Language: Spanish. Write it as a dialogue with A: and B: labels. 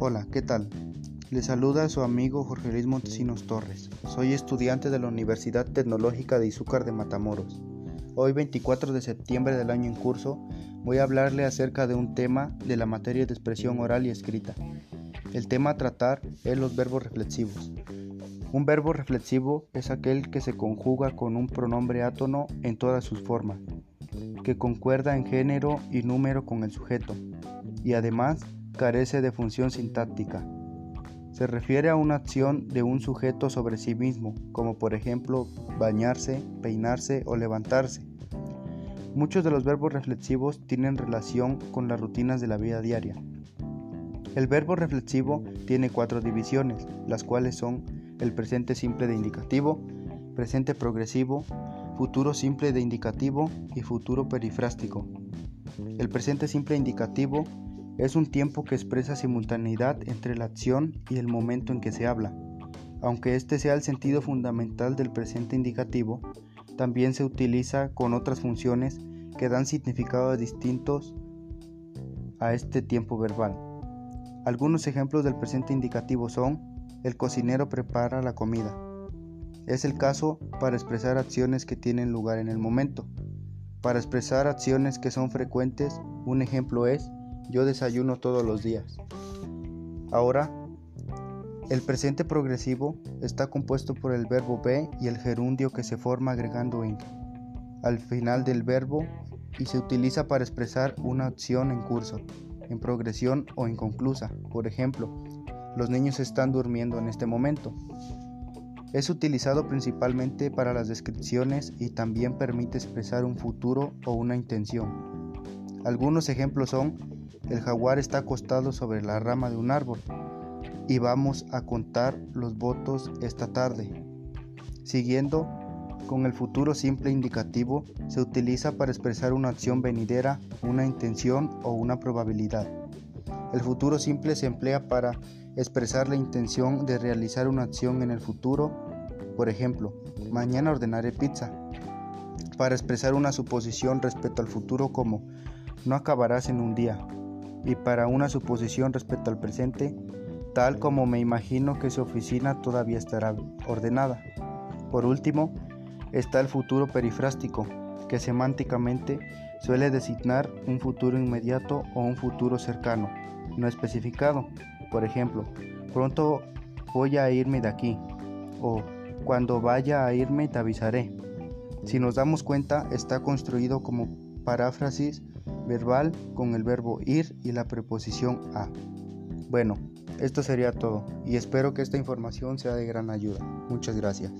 A: Hola, ¿qué tal? Le saluda a su amigo Jorge Luis Montesinos Torres. Soy estudiante de la Universidad Tecnológica de Izúcar de Matamoros. Hoy 24 de septiembre del año en curso voy a hablarle acerca de un tema de la materia de expresión oral y escrita. El tema a tratar es los verbos reflexivos. Un verbo reflexivo es aquel que se conjuga con un pronombre átono en todas sus formas, que concuerda en género y número con el sujeto, y además carece de función sintáctica. Se refiere a una acción de un sujeto sobre sí mismo, como por ejemplo bañarse, peinarse o levantarse. Muchos de los verbos reflexivos tienen relación con las rutinas de la vida diaria. El verbo reflexivo tiene cuatro divisiones, las cuales son el presente simple de indicativo, presente progresivo, futuro simple de indicativo y futuro perifrástico. El presente simple indicativo es un tiempo que expresa simultaneidad entre la acción y el momento en que se habla. Aunque este sea el sentido fundamental del presente indicativo, también se utiliza con otras funciones que dan significados distintos a este tiempo verbal. Algunos ejemplos del presente indicativo son el cocinero prepara la comida. Es el caso para expresar acciones que tienen lugar en el momento. Para expresar acciones que son frecuentes, un ejemplo es yo desayuno todos los días. Ahora, el presente progresivo está compuesto por el verbo be y el gerundio que se forma agregando in al final del verbo y se utiliza para expresar una acción en curso, en progresión o inconclusa. Por ejemplo, los niños están durmiendo en este momento. Es utilizado principalmente para las descripciones y también permite expresar un futuro o una intención. Algunos ejemplos son, el jaguar está acostado sobre la rama de un árbol y vamos a contar los votos esta tarde. Siguiendo, con el futuro simple indicativo se utiliza para expresar una acción venidera, una intención o una probabilidad. El futuro simple se emplea para expresar la intención de realizar una acción en el futuro, por ejemplo, mañana ordenaré pizza, para expresar una suposición respecto al futuro como no acabarás en un día, y para una suposición respecto al presente, tal como me imagino que su oficina todavía estará ordenada. Por último, está el futuro perifrástico, que semánticamente suele designar un futuro inmediato o un futuro cercano, no especificado, por ejemplo, pronto voy a irme de aquí o cuando vaya a irme te avisaré. Si nos damos cuenta, está construido como paráfrasis verbal con el verbo ir y la preposición a. Bueno, esto sería todo y espero que esta información sea de gran ayuda. Muchas gracias.